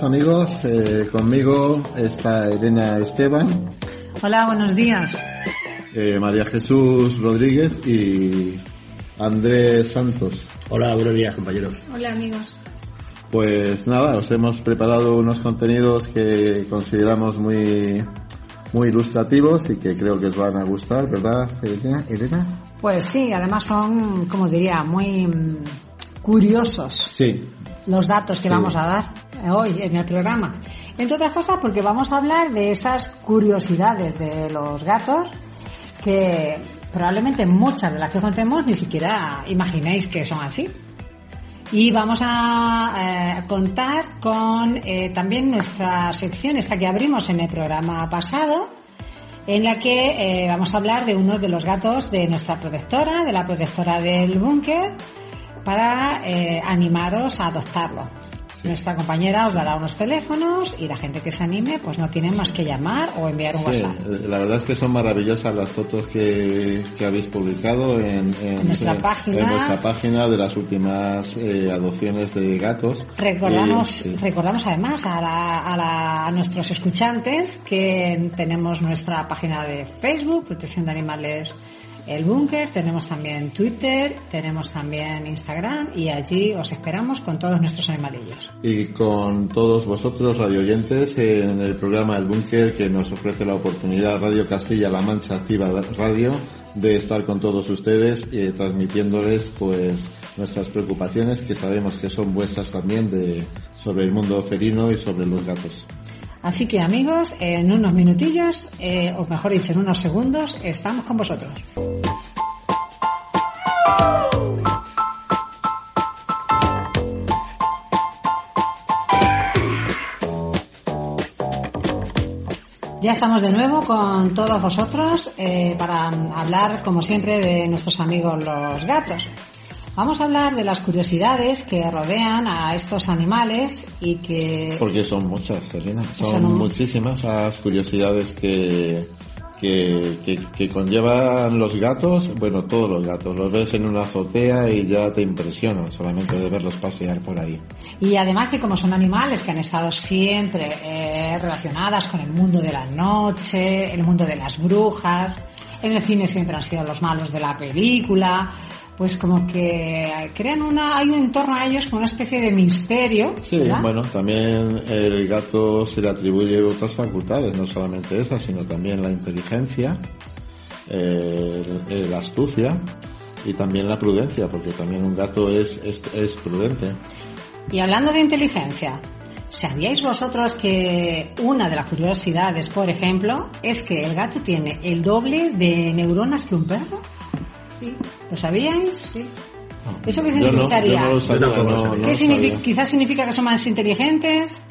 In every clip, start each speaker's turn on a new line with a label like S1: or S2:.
S1: días amigos, eh, conmigo está Elena Esteban.
S2: Hola, buenos días.
S1: Eh, María Jesús Rodríguez y Andrés Santos.
S3: Hola, buenos días compañeros.
S4: Hola amigos.
S1: Pues nada, os hemos preparado unos contenidos que consideramos muy muy ilustrativos y que creo que os van a gustar, ¿verdad, Elena?
S2: Pues sí, además son, como diría, muy curiosos.
S1: Sí.
S2: Los datos que vamos a dar hoy en el programa. Entre otras cosas porque vamos a hablar de esas curiosidades de los gatos que probablemente muchas de las que contemos ni siquiera imaginéis que son así. Y vamos a eh, contar con eh, también nuestra sección, esta que abrimos en el programa pasado, en la que eh, vamos a hablar de uno de los gatos de nuestra protectora, de la protectora del búnker, para animaros a adoptarlo. Nuestra compañera os dará unos teléfonos y la gente que se anime pues no tiene más que llamar o enviar un
S1: Sí,
S2: WhatsApp.
S1: la verdad es que son maravillosas las fotos que, que habéis publicado en, en-
S2: Nuestra página.
S1: en página de las últimas eh, adopciones de gatos.
S2: Recordamos,
S1: sí.
S2: recordamos además a, la- a la- a nuestros escuchantes que tenemos nuestra página de Facebook, Protección de Animales El Búnker, tenemos también Twitter, tenemos también Instagram y allí os esperamos con todos nuestros animalillos.
S1: y con todos vosotros radioyentes en el programa El Búnker que nos ofrece la oportunidad Radio Castilla-La Mancha Activa Radio de estar con todos ustedes y transmitiéndoles pues nuestras preocupaciones que sabemos que son vuestras también de sobre el mundo felino y sobre los gatos.
S2: Así que amigos, en unos minutillos, eh, o mejor dicho, en unos segundos, estamos con vosotros. Ya estamos de nuevo con todos vosotros eh, para hablar, como siempre, de nuestros amigos los gatos. Vamos a hablar de las curiosidades que rodean a estos animales y que
S1: Porque son muchas, Elena. Son,
S2: Son
S1: muchísimas las curiosidades que, que, que, que conllevan los gatos. Bueno, todos los gatos. Los ves en una azotea y ya te impresiona solamente de verlos pasear por ahí.
S2: Y además que como son animales que han estado siempre eh, relacionadas con el mundo de la noche, el mundo de las brujas, en el cine siempre han sido los malos de la película, pues como que crean una, hay un entorno a ellos con una especie de misterio,
S1: Sí,
S2: ¿verdad?
S1: bueno, también el gato se le atribuye otras facultades, no solamente esas, sino también la inteligencia, eh, la astucia y también la prudencia, porque también un gato es, es, es prudente.
S2: Y hablando de inteligencia, ¿sabíais vosotros que una de las curiosidades, por ejemplo, es que el gato tiene el doble de neuronas que un perro?
S4: Sí.
S2: ¿Lo sabíais?
S4: Sí.
S2: ¿Eso qué
S1: Yo no,
S2: significaría?
S1: yo no lo sabía,
S3: Yo tampoco lo
S1: no-
S3: sabía.
S1: no
S2: ¿Qué significa? Quizás significa que son más inteligentes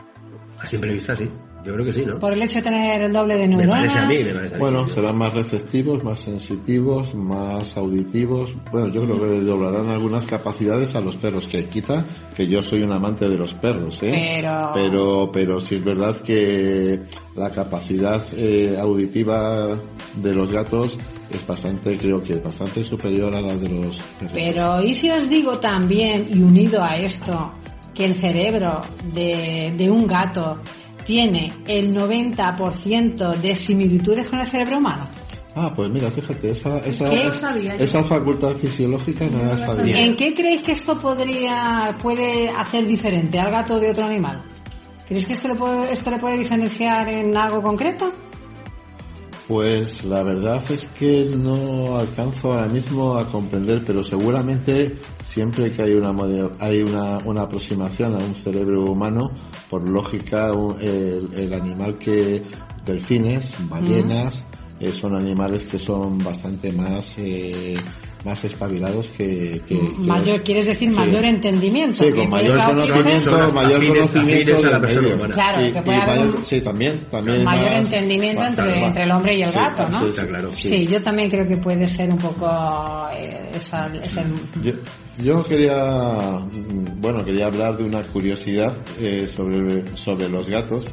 S3: A simple vista sí. Yo creo que sí, ¿no?
S2: por el hecho de tener el doble de
S3: Me
S2: neuronas.
S3: parece a mí, me parece a mí.
S1: Bueno, serán más receptivos, más sensitivos, más auditivos. Bueno, yo creo que doblarán algunas capacidades a los perros, que quita que yo soy un amante de los perros, ¿eh?
S2: Pero-
S1: Pero, pero sí es verdad que la capacidad eh, auditiva de los gatos es bastante, creo que es bastante superior a la de los perros.
S2: Pero ¿y si os digo también, y unido a esto, que el cerebro de, de un gato tiene el 90% de similitudes con el cerebro humano?
S1: Ah, pues mira, fíjate, esa, esa, esa facultad fisiológica no la sabía.
S2: ¿En qué creéis que esto podría, puede hacer diferente al gato de otro animal? ¿Creéis que esto le puede, esto le puede diferenciar en algo concreto?
S1: Pues la verdad es que no alcanzo ahora mismo a comprender, pero seguramente siempre que hay una hay una, una aproximación a un cerebro humano, por lógica un- el, el animal que delfines, ballenas, eh, son animales que son bastante más eh, más espabilados que, que, que-
S2: Mayor, quieres decir
S1: Sí.
S2: mayor entendimiento.
S1: Sí, con mayor conocimiento, mayor
S3: afines-
S1: conocimiento
S3: afines a la
S1: del
S3: persona
S1: medio.
S3: humana.
S2: Claro,
S1: Y-
S2: que puede haber
S1: mayor-
S2: un-
S1: sí, también, también
S2: mayor
S1: más-
S2: entendimiento entre,
S1: más.
S2: entre el hombre y el
S1: Sí,
S2: gato, ¿no?
S1: sí,
S3: Está claro.
S2: Sí. yo también creo que puede ser un poco eh, esa, ese-
S1: Yo, yo quería, mm, bueno, quería hablar de una curiosidad eh, sobre, sobre los gatos,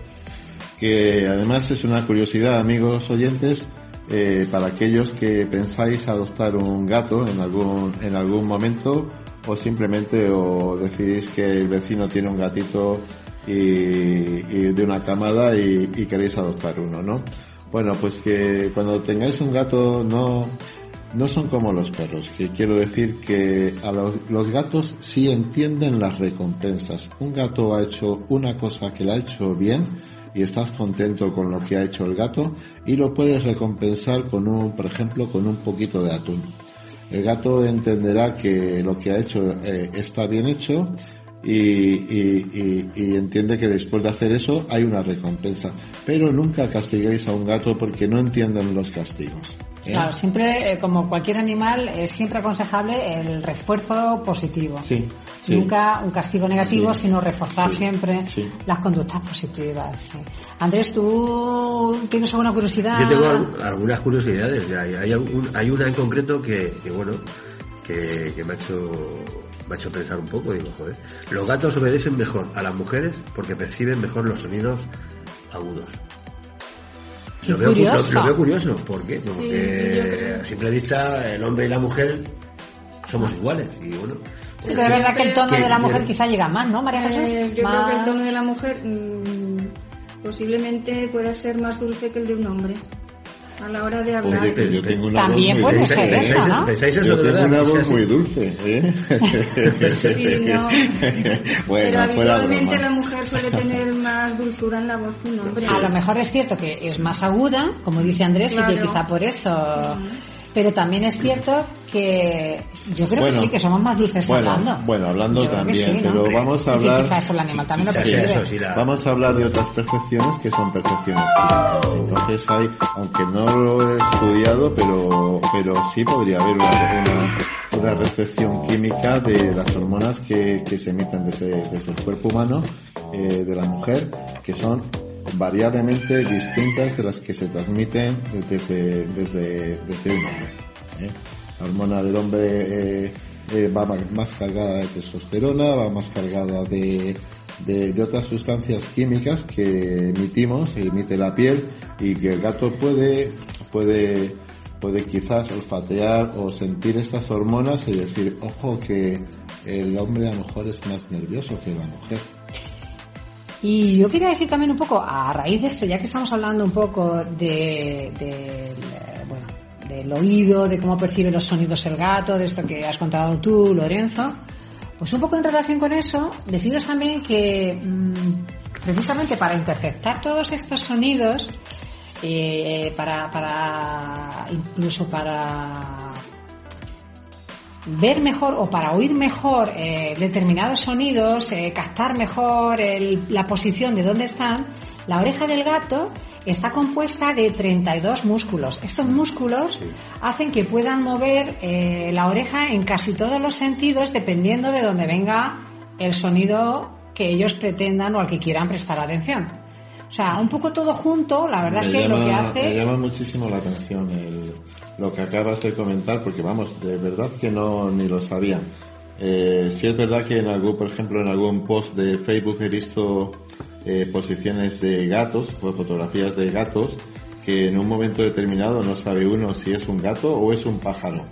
S1: que además es una curiosidad, amigos oyentes, eh, para aquellos que pensáis adoptar un gato en algún, en algún momento o simplemente o decidís que el vecino tiene un gatito y, de una camada y, y queréis adoptar uno, ¿no? Bueno, pues que cuando tengáis un gato no, no son como los perros, que quiero decir que a los, los gatos sí entienden las recompensas. Un gato ha hecho una cosa que la ha hecho bien y estás contento con lo que ha hecho el gato y lo puedes recompensar con un, por ejemplo, con un poquito de atún. El gato entenderá que lo que ha hecho eh, está bien hecho y, y- entiende que después de hacer eso hay una recompensa. Pero nunca castiguéis a un gato porque no entienden los castigos. ¿Eh?
S2: Claro, siempre, eh, como cualquier animal, es siempre aconsejable el refuerzo positivo.
S1: Sí, sí.
S2: Nunca un castigo negativo,
S1: Sí.
S2: sino reforzar
S1: Sí,
S2: siempre
S1: sí.
S2: las conductas positivas. sí. Andrés, ¿tú tienes alguna curiosidad?
S3: Yo tengo al- algunas curiosidades. ya, Hay, hay, un- hay una en concreto que, que, bueno, que, que me, ha hecho, me ha hecho pensar un poco. Digo, joder, los gatos obedecen mejor a las mujeres porque perciben mejor los sonidos agudos. Lo veo, lo-
S2: curioso.
S3: lo veo curioso. ¿Por qué? Porque
S4: Sí,
S3: a simple vista el hombre y la mujer somos iguales. Y bueno,
S2: Sí, pero es verdad que el tono
S3: que-
S2: de la mujer
S3: que-
S2: quizá llega más, ¿no, María Jesús?
S4: Eh, yo
S2: Más-
S4: creo que el tono de la mujer mm, posiblemente pueda ser más dulce que el de un hombre a la hora de hablar.
S1: Oye, que yo tengo una
S2: También
S1: voz muy
S2: puede ser eso,
S3: ¿Pensáis,
S2: ¿no?
S3: pensáis eso
S1: Yo
S3: de
S1: tengo una
S3: Sí,
S1: voz
S3: sí.
S1: muy dulce, ¿eh?
S4: Sí, no.
S1: bueno,
S4: Pero
S1: fuera
S4: habitualmente
S1: broma.
S4: la mujer suele tener más dulzura en la voz que un hombre.
S2: A lo mejor es cierto que es más aguda, como dice Andrés, y que
S4: Claro.
S2: quizá por eso. Pero también es cierto que yo creo
S1: Bueno.
S2: que sí, que somos más dulces
S1: Bueno,
S2: hablando.
S1: bueno, hablando
S2: Yo
S1: también,
S2: sí, ¿no?
S1: pero vamos a hablar-
S2: quizá eso el animal también lo
S3: Quizás
S2: percibe.
S3: eso sí, la-
S1: Vamos a hablar de otras percepciones que son percepciones químicas. Entonces hay, aunque no lo he estudiado, pero, pero sí podría haber una, una, una recepción química de las hormonas que, que se emiten desde, desde el cuerpo humano eh, de la mujer, que son variablemente distintas de las que se transmiten desde, desde, desde un hombre. ¿eh? La hormona del hombre eh, eh, va más cargada de testosterona, va más cargada de, de, de otras sustancias químicas que emitimos, emite la piel y que el gato puede, puede, puede quizás olfatear o sentir estas hormonas y decir, ojo que el hombre a lo mejor es más nervioso que la mujer.
S2: Y yo quería decir también un poco, a raíz de esto, ya que estamos hablando un poco de, del, eh, bueno, del oído, de cómo percibe los sonidos el gato, de esto que has contado tú, Lorenzo, pues un poco en relación con eso, deciros también que mm, precisamente para interceptar todos estos sonidos, eh, para, para, incluso para ver mejor o para oír mejor eh, determinados sonidos, eh, captar mejor el- la posición de dónde están, la oreja del gato está compuesta de 32 músculos. Estos músculos hacen que puedan mover eh, la oreja en casi todos los sentidos dependiendo de dónde venga el sonido que ellos pretendan o al que quieran prestar atención. O sea, un poco todo junto, la verdad es que lo que hace...
S1: Me llama muchísimo la atención el- lo que acabas de comentar, porque vamos, de verdad que no ni lo sabía. Eh, sí es verdad que en algún, por ejemplo, en algún post de Facebook he visto eh, posiciones de gatos, o fotografías de gatos, que en un momento determinado no sabe uno si es un gato o es un pájaro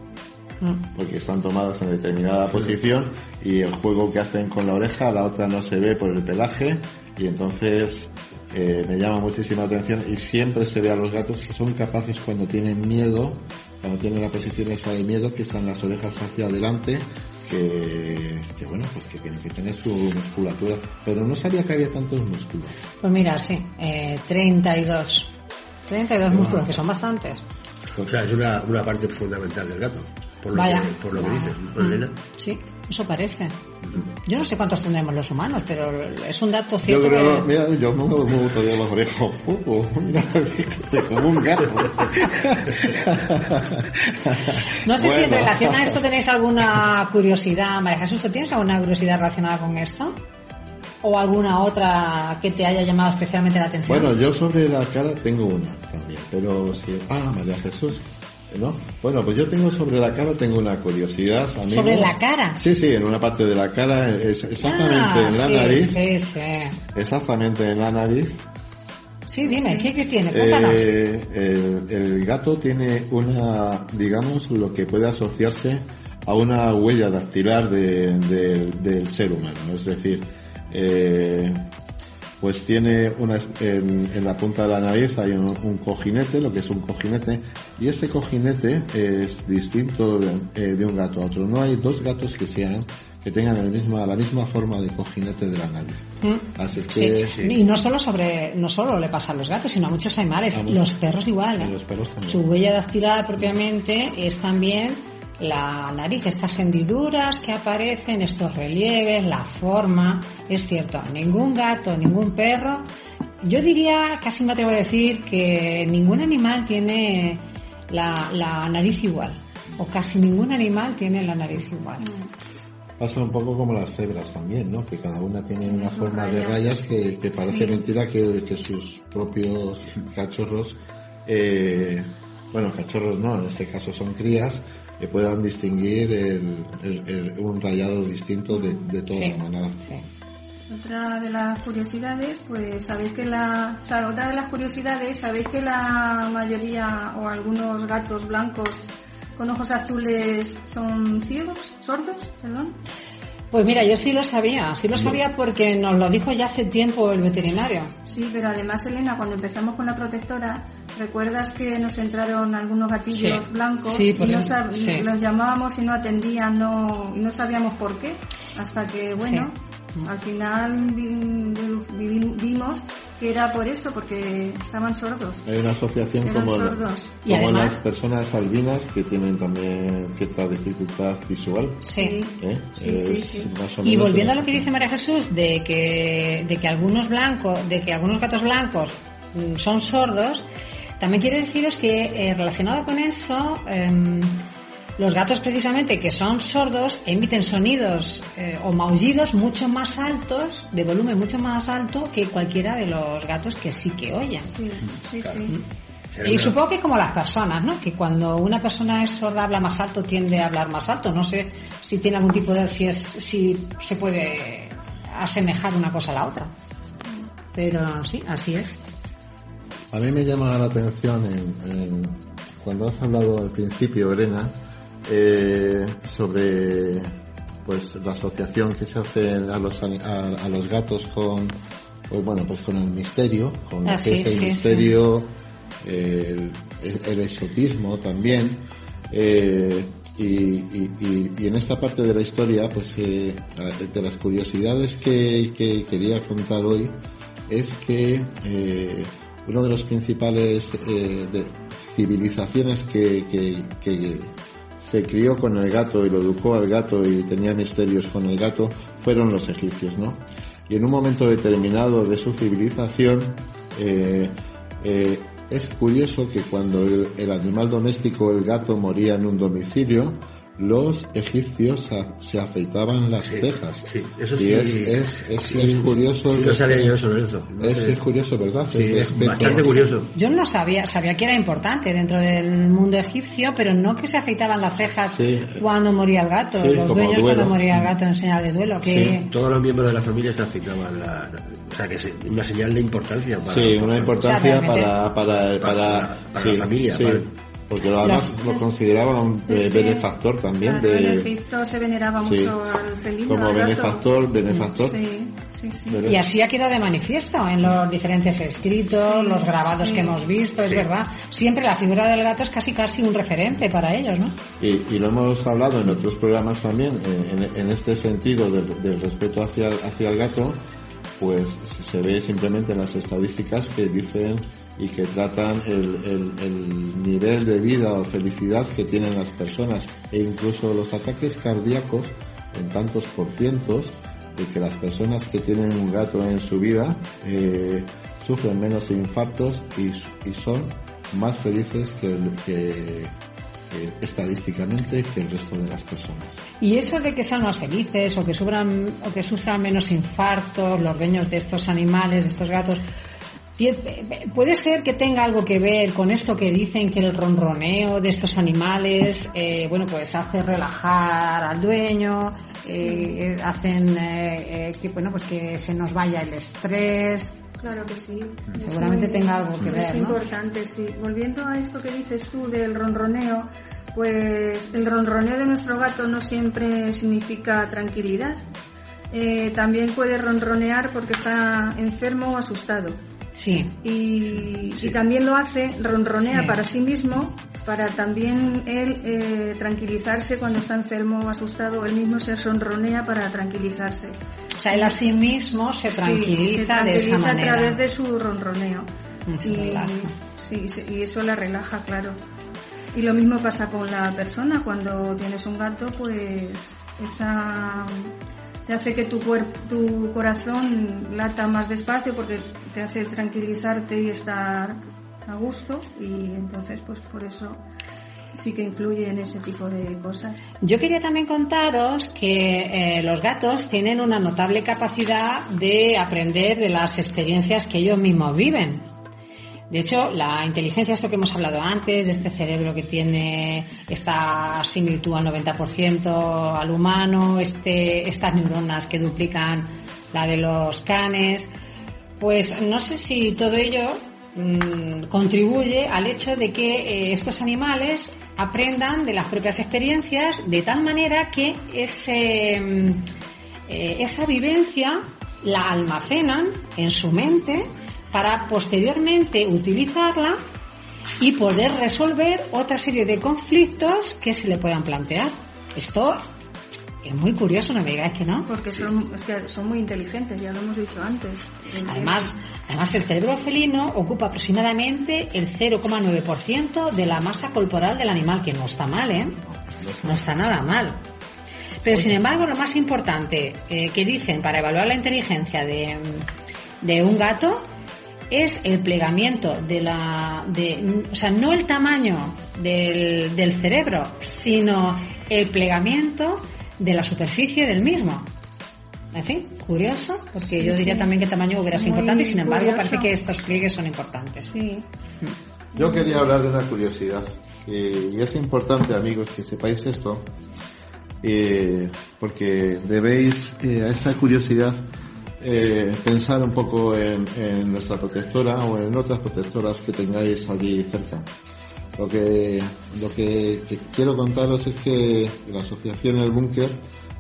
S2: Mm.
S1: porque están tomadas en determinada posición y el juego que hacen con la oreja, la otra no se ve por el pelaje y entonces eh, me llama muchísima atención y siempre se ve a los gatos que son capaces cuando tienen miedo, cuando tienen la posición esa de miedo, que están las orejas hacia adelante, que, que bueno, pues que tienen que tener su musculatura, pero no sabía que había tantos músculos.
S2: Pues mira, sí, eh, 32. 32 músculos, que son bastantes.
S3: O sea, es una, una parte fundamental del gato. Por lo,
S2: Vaya.
S3: que, por lo que dices, ¿no, Elena?
S2: Sí. Eso parece. Yo no sé cuántos tendremos los humanos, pero es un dato
S1: Yo
S2: cierto.
S1: creo,
S2: que-
S1: mira, yo me muevo todavía mira, como un gato.
S2: No sé si en relación a esto tenéis alguna curiosidad. María Jesús, ¿tú tienes alguna curiosidad relacionada con esto? ¿O alguna otra que te haya llamado especialmente la atención?
S1: Bueno, yo sobre la cara tengo una también, pero sí. Ah, María Jesús. ¿No? Bueno, pues yo tengo sobre la cara, tengo una curiosidad. amigos.
S2: ¿Sobre la cara?
S1: Sí, sí, en una parte de la cara, es exactamente
S2: Ah,
S1: en la
S2: sí,
S1: nariz.
S2: Sí, sí.
S1: Exactamente en la nariz.
S2: Sí, dime, ¿qué, qué tiene? Cuéntanos.
S1: Eh, el, el gato tiene una, digamos, lo que puede asociarse a una huella dactilar de- de- del ser humano. Es decir, eh, pues tiene una, en, en la punta de la nariz hay un, un cojinete, lo que es un cojinete, y ese cojinete es distinto de, eh, de un gato a otro. No hay dos gatos que sean que tengan el misma, la misma forma de cojinete de la nariz.
S2: Mm.
S1: Así es
S2: Sí.
S1: que
S2: Y no solo sobre, no solo le pasa a los gatos, sino a muchos animales.
S1: A muchos.
S2: Los perros igual. ¿eh?
S1: Los perros.
S2: Su huella dactilar propiamente es también la nariz, estas hendiduras que aparecen, estos relieves, la forma. Es cierto, ningún gato, ningún perro. Yo diría, casi me atrevo a decir que ningún animal tiene la, la nariz igual. O casi ningún animal tiene la nariz igual.
S1: Pasa un poco como las cebras también, ¿no? Que cada una tiene una forma de
S4: rayas.
S1: rayas que, que parece
S4: Sí.
S1: mentira que, que sus propios cachorros, eh, bueno, cachorros no, en este caso son crías, que puedan distinguir el, el- el- un rayado distinto de, de toda
S2: Sí.
S1: la manada.
S2: Sí.
S4: Otra de las curiosidades, pues sabéis que la, o sea, otra de las curiosidades, sabéis que la mayoría o algunos gatos blancos con ojos azules son ciegos, sordos, perdón.
S2: Pues mira, yo sí lo sabía, sí lo sabía porque nos lo dijo ya hace tiempo el veterinario.
S4: Sí, pero además, Elena, cuando empezamos con la protectora, ¿recuerdas que nos entraron algunos gatillos
S2: Sí.
S4: blancos
S2: Sí,
S4: y no
S2: sí.
S4: los llamábamos y no atendían no, y no sabíamos por qué? Hasta que, bueno, al final vi- vi- vimos que era por eso, porque estaban sordos.
S1: Hay una asociación
S4: Eran
S1: como, la-
S4: sordos.
S2: Y
S1: como
S2: además-
S1: las personas albinas que tienen también cierta dificultad visual.
S2: Sí.
S1: ¿eh?
S4: Sí,
S1: o
S2: Y volviendo a lo que dice María Jesús de que, de que algunos blancos, de que algunos gatos blancos mm, son sordos, también quiero deciros que eh, relacionado con eso, em, los gatos precisamente que son sordos emiten sonidos eh, o maullidos mucho más altos, de volumen mucho más alto que cualquiera de los gatos que sí que oyen.
S4: Sí, sí, sí.
S2: Y supongo que como las personas, ¿no? Que cuando una persona es sorda habla más alto, tiende a hablar más alto. No sé si tiene algún tipo de, si es, si se puede asemejar una cosa a la otra. Pero sí, así es.
S1: A mí me llama la atención en, en- cuando has hablado al principio, Elena, eh, sobre pues la asociación que se hace a los a, a los gatos con pues bueno pues con el misterio, con
S2: Ah, sí,
S1: es el
S2: sí,
S1: misterio, el, el exotismo también. eh, y, y- y- y en esta parte de la historia, pues eh, de las curiosidades que, que quería contar hoy es que eh, uno de los principales eh, civilizaciones que se crió con el gato y lo educó al gato y tenía misterios con el gato fueron los egipcios, ¿no? Y en un momento determinado de su civilización eh, eh, es curioso que cuando el, el animal doméstico, el gato, moría en un domicilio, los egipcios se afeitaban las
S3: Sí,
S1: cejas.
S3: sí, eso
S1: y es, es, es,
S3: Sí,
S1: es curioso.
S3: sí, no sabía yo eso, Lorenzo. No
S1: Es, curioso, ¿verdad?
S3: Sí, es bastante curioso.
S2: Yo no sabía, sabía que era importante dentro del mundo egipcio, pero no que se afeitaban las cejas
S1: Sí.
S2: cuando moría el gato,
S1: Sí,
S2: los dueños
S1: duelo.
S2: cuando moría el gato en señal de duelo. Que
S3: Todos los miembros de la familia se afeitaban la, o sea que es una señal de importancia para,
S1: Sí, una importancia para, para, para,
S3: Para- para
S1: sí,
S3: la familia,
S1: sí.
S3: para-
S1: Porque además
S2: Los-
S1: lo consideraban un eh,
S4: Es
S1: benefactor también
S4: claro, En
S1: de,
S4: Egipto se veneraba
S1: Sí.
S4: mucho al felino.
S1: como
S4: al
S1: benefactor, benefactor.
S4: Sí, sí,
S2: Y así ha quedado de manifiesto en los diferentes escritos,
S4: Sí,
S2: los grabados
S4: sí.
S2: que hemos visto, es
S3: Sí.
S2: verdad. Siempre la figura del gato es casi casi un referente para ellos, ¿no?
S1: Y, y lo hemos hablado en otros programas también, en, en- en este sentido del, del respeto hacia, hacia el gato, pues se ve simplemente en las estadísticas que dicen y que tratan el, el- el nivel de vida o felicidad que tienen las personas e incluso los ataques cardíacos en tantos por cientos de que las personas que tienen un gato en su vida eh, sufren menos infartos y, y son más felices que, que, estadísticamente que el resto de las personas.
S2: Y eso de que sean más felices o que sufran o que sufran menos infartos los dueños de estos animales, de estos gatos, Puede ser que tenga algo que ver con esto que dicen que el ronroneo de estos animales, eh, bueno, pues hace relajar al dueño, eh, hacen eh, que, bueno, pues que se nos vaya el estrés.
S4: Claro que sí.
S2: Seguramente tenga algo que ver.
S4: Es importante, sí. Volviendo a esto que dices tú del ronroneo, pues el ronroneo de nuestro gato no siempre significa tranquilidad. también puede ronronear porque está enfermo o asustado.
S2: Sí.
S4: Y, también lo hace, ronronea para sí mismo, para también él eh, tranquilizarse cuando está enfermo o asustado, él mismo se ronronea para tranquilizarse.
S2: O sea, él a sí mismo se tranquiliza, de esa manera.
S4: a través de su ronroneo. Y, sí, y eso la relaja, claro. Y lo mismo pasa con la persona, cuando tienes un gato, pues esa te hace que tu, tu corazón lata más despacio porque te hace tranquilizarte y estar a gusto y entonces pues por eso sí que influye en ese tipo de cosas.
S2: Yo quería también contaros que eh, los gatos tienen una notable capacidad de aprender de las experiencias que ellos mismos viven. De hecho, la inteligencia, esto que hemos hablado antes, de este cerebro que tiene esta similitud al 90% al humano, este, estas neuronas que duplican la de los canes, pues no sé si todo ello mm, contribuye al hecho de que eh, estos animales aprendan de las propias experiencias de tal manera que ese, mm, eh, esa vivencia la almacenan en su mente para posteriormente utilizarla y poder resolver otra serie de conflictos que se le puedan plantear. Esto es muy curioso, no me digáis que no.
S4: Porque son, es que son muy inteligentes, ya lo hemos dicho antes.
S2: Además, además el cerebro felino ocupa aproximadamente el 0,9% de la masa corporal del animal, que no está mal, ¿eh? No está nada mal. Pero sin embargo, lo más importante eh, que dicen para evaluar la inteligencia de, de un gato es el plegamiento de la, de, o sea, no el tamaño del, del cerebro, sino el plegamiento de la superficie del mismo. En fin, curioso, porque yo diría también que el tamaño hubiera sido importante y sin embargo parece que estos pliegues son importantes.
S4: Sí.
S1: Yo quería hablar de una curiosidad y es importante amigos que sepáis esto eh, porque debéis eh, a esa curiosidad eh, pensar un poco en, nuestra protectora o en otras protectoras que tengáis allí cerca. Lo que, lo que, quiero contaros es que la asociación El Búnker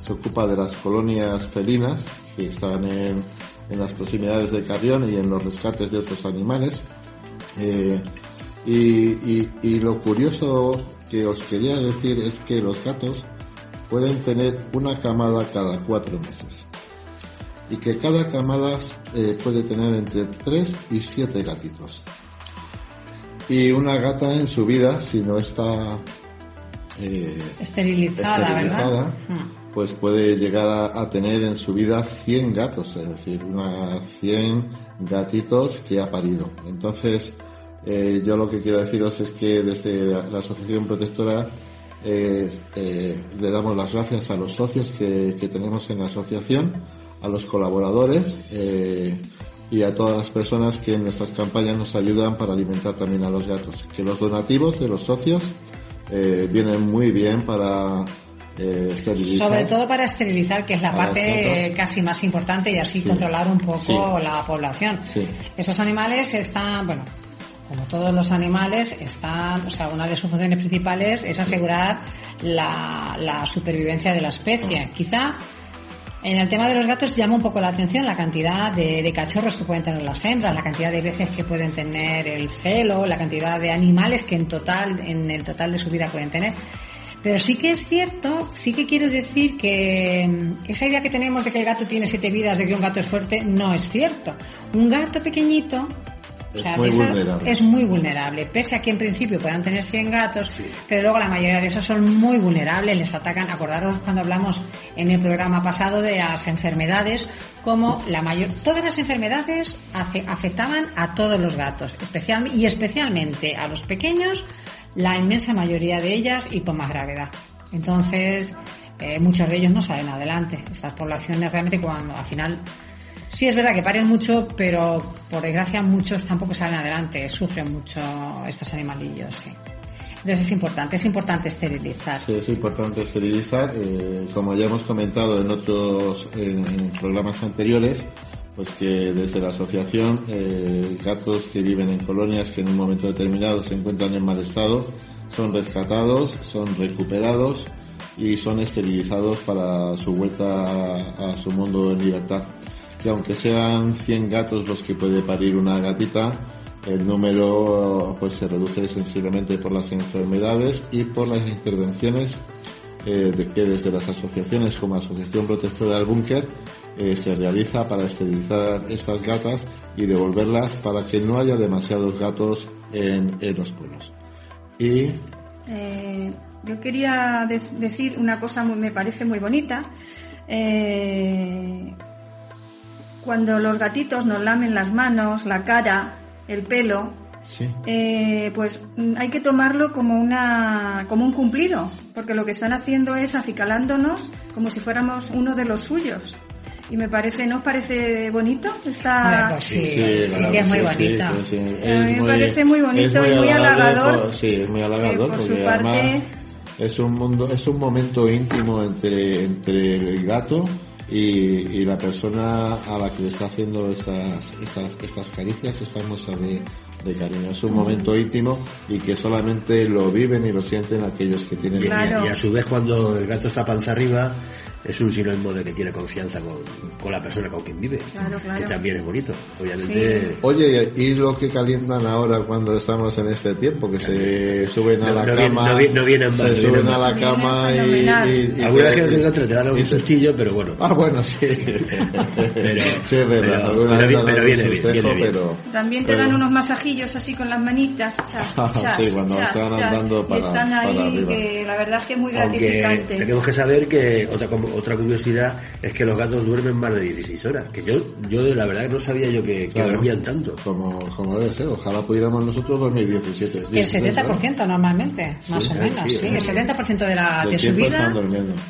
S1: se ocupa de las colonias felinas que están en, las proximidades de Carrión y en los rescates de otros animales. Eh, y lo curioso que os quería decir es que los gatos pueden tener una camada cada cuatro meses y que cada camada eh, puede tener entre 3 y 7 gatitos. Y una gata en su vida, si no está
S2: eh, esterilizada,
S1: hmm. pues puede llegar a, tener en su vida 100 gatos, es decir, una 100 gatitos que ha parido. Entonces, eh, yo lo que quiero deciros es que desde la, Asociación Protectora le damos las gracias a los socios que, que tenemos en la asociación a los colaboradores eh, y a todas las personas que en nuestras campañas nos ayudan para alimentar también a los gatos. Que los donativos de los socios eh, vienen muy bien para eh, esterilizar.
S2: Sobre todo para esterilizar, que es la parte casi más importante y así controlar un poco la población. Estos animales están, bueno, como todos los animales, están, o sea, una de sus funciones principales es asegurar la, la supervivencia de la especie. Quizá en el tema de los gatos llama un poco la atención la cantidad de, cachorros que pueden tener las hembras, la cantidad de veces que pueden tener el celo, la cantidad de animales que en total, en el total de su vida pueden tener. Pero sí que es cierto, sí que quiero decir que esa idea que tenemos de que el gato tiene siete vidas, de que un gato es fuerte, no es cierto. Un gato pequeñito
S1: Es muy vulnerable.
S2: Es muy vulnerable. Pese a que en principio puedan tener 100 gatos, pero luego la mayoría de esos son muy vulnerables, les atacan. Acordaros cuando hablamos en el programa pasado de las enfermedades, como la mayor, todas las enfermedades afectaban a todos los gatos, especial, y especialmente a los pequeños, la inmensa mayoría de ellas y por más gravedad. Entonces, eh, muchos de ellos no salen adelante. Estas poblaciones realmente cuando al final Sí, es verdad que paren mucho, pero por desgracia muchos tampoco salen adelante, sufren mucho estos animalillos. Entonces es importante, es importante esterilizar.
S1: Sí, es importante esterilizar. Eh, como ya hemos comentado en otros programas anteriores, pues que desde la asociación eh, gatos que viven en colonias que en un momento determinado se encuentran en mal estado son rescatados, son recuperados y son esterilizados para su vuelta a su mundo en libertad que aunque sean 100 gatos los que puede parir una gatita, el número pues se reduce sensiblemente por las enfermedades y por las intervenciones eh, de que desde las asociaciones como Asociación Protectora del Búnker eh, se realiza para esterilizar estas gatas y devolverlas para que no haya demasiados gatos en, los pueblos. Y
S4: eh, yo quería decir una cosa me parece muy bonita. Cuando los gatitos nos lamen las manos, la cara, el pelo, eh, pues mm, hay que tomarlo como una como un cumplido, porque lo que están haciendo es acicalándonos como si fuéramos uno de los suyos. Y me parece, ¿no os parece bonito? Está...
S2: Sí, sí, es muy bonito.
S4: a mí me parece muy bonito y muy halagador.
S1: sí, es muy halagador porque además es un mundo, es un momento íntimo entre, entre el gato y, la persona a la que le está haciendo estas, estas, estas caricias, estas muestras de, de cariño. Es un momento íntimo y que solamente lo viven y lo sienten aquellos que tienen
S3: y, y, a su vez cuando el gato está panza arriba es un sinónimo de que tiene confianza con, con la persona con quien vive, que también es bonito, obviamente.
S1: Oye, ¿y lo que calientan ahora cuando estamos en este tiempo? Que se suben a la cama,
S3: no, vienen
S1: se suben a la cama y,
S3: Alguna vez que te dan un sustillo, pero bueno.
S1: Ah, bueno, sí.
S3: pero, sí, pero, viene, bien,
S4: También te dan unos masajillos así con las manitas,
S1: sí, cuando están andando para,
S4: están ahí, que la verdad es que es muy gratificante.
S3: tenemos que saber que, como otra curiosidad es que los gatos duermen más de 16 horas. Que yo, yo la verdad no sabía yo que, dormían tanto.
S1: Como, como debe ser, ojalá pudiéramos nosotros dormir 17.
S2: el 70% normalmente, más o menos, sí. El 70% de, la, de su vida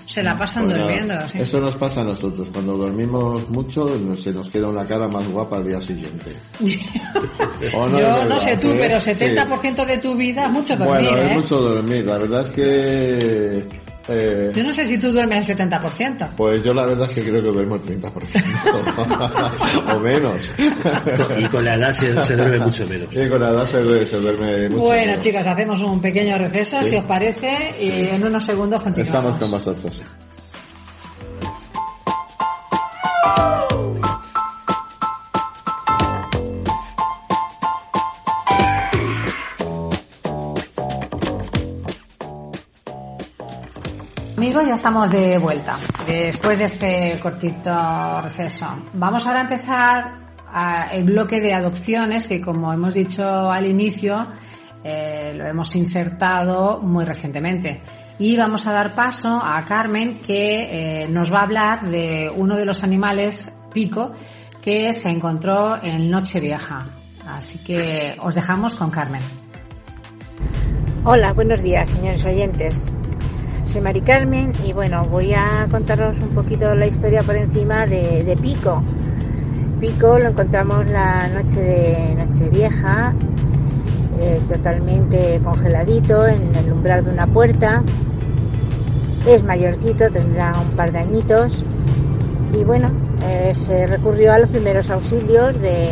S2: se la pasan pues durmiendo.
S1: Eso nos pasa a nosotros. Cuando dormimos mucho, se nos queda una cara más guapa al día siguiente.
S2: yo no sé tú, ¿eh? pero 70% de tu vida, mucho dormir.
S1: Bueno,
S2: es
S1: ¿eh? mucho dormir. La verdad es que
S2: eh, yo no sé si tú duermes el 70%.
S1: Pues yo la verdad es que creo que duermo el 30%. o menos.
S3: y con la edad se, duerme mucho menos.
S1: Sí, con la edad se duerme, se duerme mucho
S2: Bueno, chicas, hacemos un pequeño receso, si os parece, y en unos segundos continuamos.
S1: Estamos con vosotros.
S2: Amigos, ya estamos de vuelta después de este cortito receso. Vamos ahora a empezar el bloque de adopciones que, como hemos dicho al inicio, eh, lo hemos insertado muy recientemente. Y vamos a dar paso a Carmen, que eh, nos va a hablar de uno de los animales pico que se encontró en Nochevieja. Así que os dejamos con Carmen.
S5: Hola, buenos días, señores oyentes soy Mari Carmen y bueno, voy a contaros un poquito la historia por encima de, Pico. Pico lo encontramos la noche de Nochevieja, eh, totalmente congeladito en el umbral de una puerta. Es mayorcito, tendrá un par de añitos. Y bueno, eh, se recurrió a los primeros auxilios de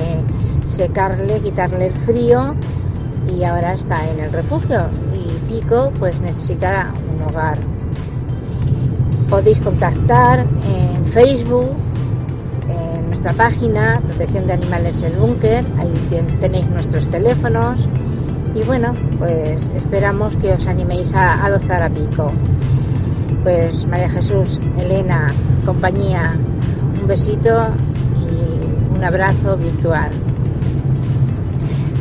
S5: secarle, quitarle el frío y ahora está en el refugio. Y Pico pues necesita hogar podéis contactar en Facebook, en nuestra página, Protección de Animales El Búnker, ahí tenéis nuestros teléfonos y bueno, pues esperamos que os animéis a adoptar a Pico. Pues María Jesús, Elena, compañía, un besito y un abrazo virtual.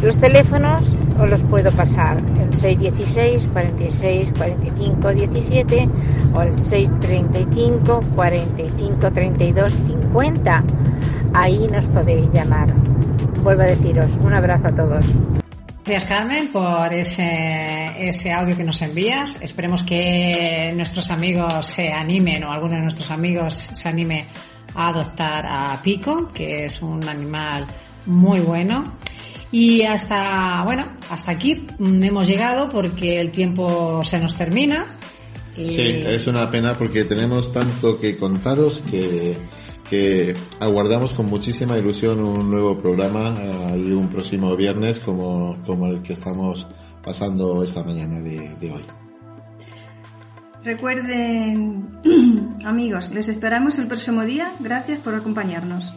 S5: Los teléfonos os los puedo pasar el 616 46 45 17 o el 635 45 32 50. Ahí nos podéis llamar. Vuelvo a deciros, un abrazo a todos.
S2: Gracias Carmen por ese, ese audio que nos envías. Esperemos que nuestros amigos se animen o alguno de nuestros amigos se anime a adoptar a Pico, que es un animal muy bueno. Y hasta, bueno, hasta aquí hemos llegado porque el tiempo se nos termina.
S1: Sí, es una pena porque tenemos tanto que contaros que, que aguardamos con muchísima ilusión un nuevo programa eh, y un próximo viernes como, como el que estamos pasando esta mañana de, de hoy.
S4: Recuerden, amigos, les esperamos el próximo día. Gracias por acompañarnos.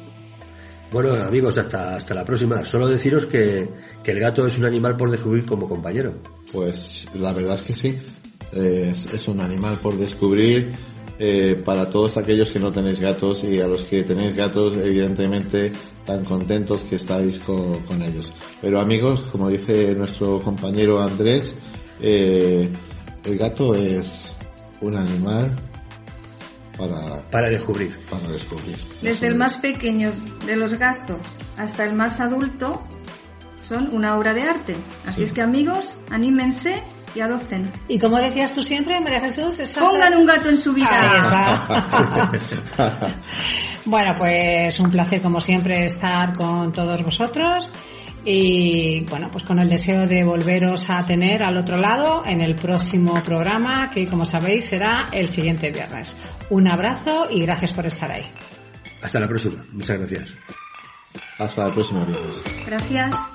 S3: Bueno, amigos, hasta, hasta la próxima. Solo deciros que, que el gato es un animal por descubrir como compañero.
S1: Pues la verdad es que sí. Es, es un animal por descubrir eh, para todos aquellos que no tenéis gatos y a los que tenéis gatos, evidentemente, tan contentos que estáis con, con ellos. Pero amigos, como dice nuestro compañero Andrés, eh, el gato es un animal para,
S3: Para descubrir.
S1: para descubrir.
S4: Desde el más pequeño de los gastos hasta el más adulto son una obra de arte. Así es que amigos, anímense y adopten.
S2: Y como decías tú siempre, María Jesús, esa
S4: Pongan un gato en su vida.
S2: Ahí está. bueno, pues un placer como siempre estar con todos vosotros y bueno, pues con el deseo de volveros a tener al otro lado en el próximo programa que como sabéis será el siguiente viernes. Un abrazo y gracias por estar ahí.
S3: Hasta la próxima. Muchas gracias.
S1: Hasta el próximo viernes.
S4: Gracias.